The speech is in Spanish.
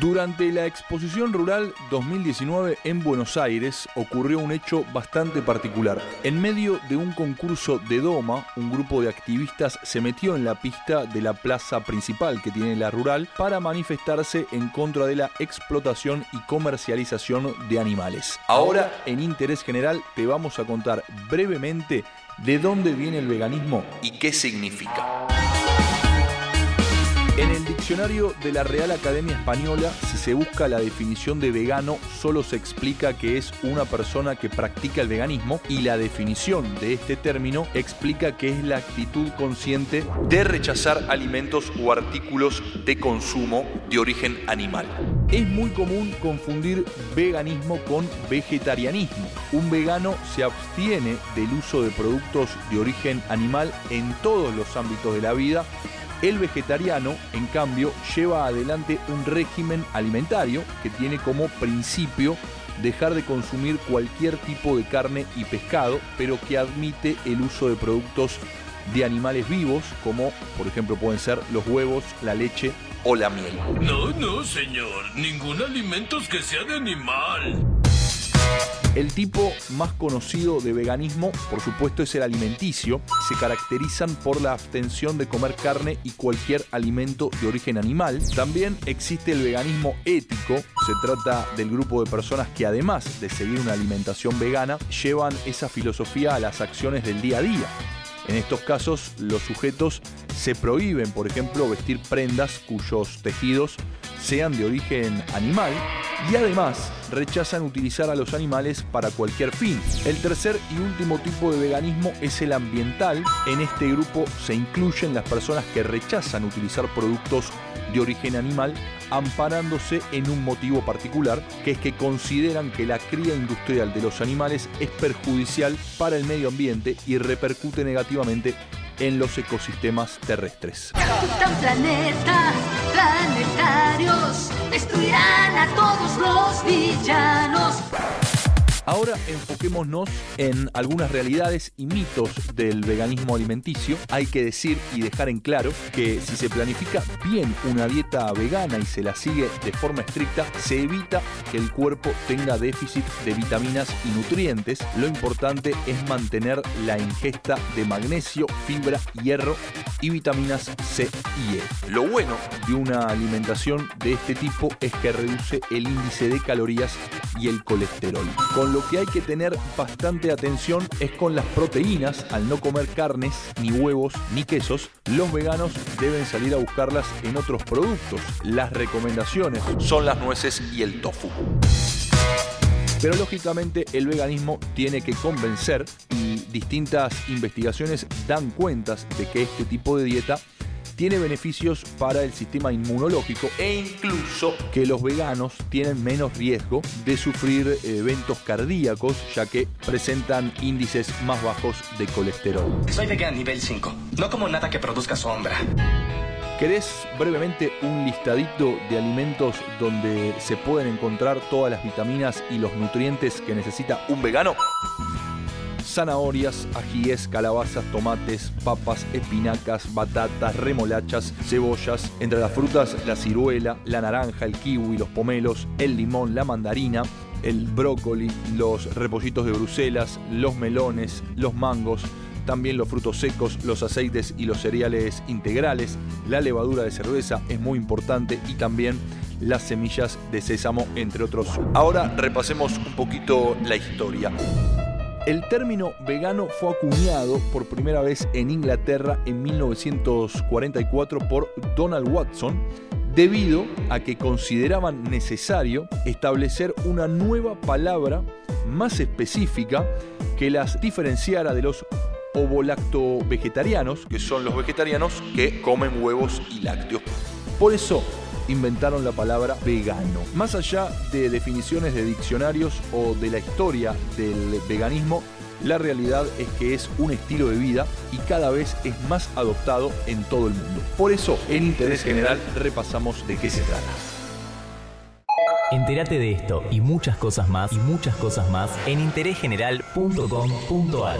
Durante la exposición rural 2019 en Buenos Aires ocurrió un hecho bastante particular. En medio de un concurso de Doma, un grupo de activistas se metió en la pista de la plaza principal que tiene la rural para manifestarse en contra de la explotación y comercialización de animales. Ahora, en interés general, te vamos a contar brevemente de dónde viene el veganismo y qué significa. En el diccionario de la Real Academia Española, si se busca la definición de vegano, solo se explica que es una persona que practica el veganismo y la definición de este término explica que es la actitud consciente de rechazar alimentos o artículos de consumo de origen animal. Es muy común confundir veganismo con vegetarianismo. Un vegano se abstiene del uso de productos de origen animal en todos los ámbitos de la vida el vegetariano, en cambio, lleva adelante un régimen alimentario que tiene como principio dejar de consumir cualquier tipo de carne y pescado, pero que admite el uso de productos de animales vivos, como por ejemplo pueden ser los huevos, la leche o la miel. No, no, señor. Ningún alimento que sea de animal. El tipo más conocido de veganismo, por supuesto, es el alimenticio. Se caracterizan por la abstención de comer carne y cualquier alimento de origen animal. También existe el veganismo ético. Se trata del grupo de personas que además de seguir una alimentación vegana, llevan esa filosofía a las acciones del día a día. En estos casos, los sujetos se prohíben, por ejemplo, vestir prendas cuyos tejidos sean de origen animal y además rechazan utilizar a los animales para cualquier fin. El tercer y último tipo de veganismo es el ambiental. En este grupo se incluyen las personas que rechazan utilizar productos de origen animal amparándose en un motivo particular, que es que consideran que la cría industrial de los animales es perjudicial para el medio ambiente y repercute negativamente en los ecosistemas terrestres. Ahora enfoquémonos en algunas realidades y mitos del veganismo alimenticio. Hay que decir y dejar en claro que si se planifica bien una dieta vegana y se la sigue de forma estricta, se evita que el cuerpo tenga déficit de vitaminas y nutrientes. Lo importante es mantener la ingesta de magnesio, fibra, hierro y vitaminas C y E. Lo bueno de una alimentación de este tipo es que reduce el índice de calorías y el colesterol. Con lo que hay que tener bastante atención es con las proteínas. Al no comer carnes, ni huevos, ni quesos, los veganos deben salir a buscarlas en otros productos. Las recomendaciones son las nueces y el tofu. Pero lógicamente el veganismo tiene que convencer y distintas investigaciones dan cuentas de que este tipo de dieta tiene beneficios para el sistema inmunológico e incluso que los veganos tienen menos riesgo de sufrir eh, eventos cardíacos ya que presentan índices más bajos de colesterol. Soy vegano nivel 5, no como nada que produzca sombra. ¿Querés brevemente un listadito de alimentos donde se pueden encontrar todas las vitaminas y los nutrientes que necesita un vegano? Zanahorias, ajíes, calabazas, tomates, papas, espinacas, batatas, remolachas, cebollas. Entre las frutas, la ciruela, la naranja, el kiwi, los pomelos, el limón, la mandarina, el brócoli, los repollitos de Bruselas, los melones, los mangos, también los frutos secos, los aceites y los cereales integrales, la levadura de cerveza es muy importante y también las semillas de sésamo, entre otros. Ahora repasemos un poquito la historia. El término vegano fue acuñado por primera vez en Inglaterra en 1944 por Donald Watson debido a que consideraban necesario establecer una nueva palabra más específica que las diferenciara de los ovolacto vegetarianos, que son los vegetarianos que comen huevos y lácteos. Por eso inventaron la palabra vegano. Más allá de definiciones de diccionarios o de la historia del veganismo, la realidad es que es un estilo de vida y cada vez es más adoptado en todo el mundo. Por eso, en Interés General repasamos de qué se trata. Entérate de esto y muchas cosas más y muchas cosas más en interésgeneral.com.ar.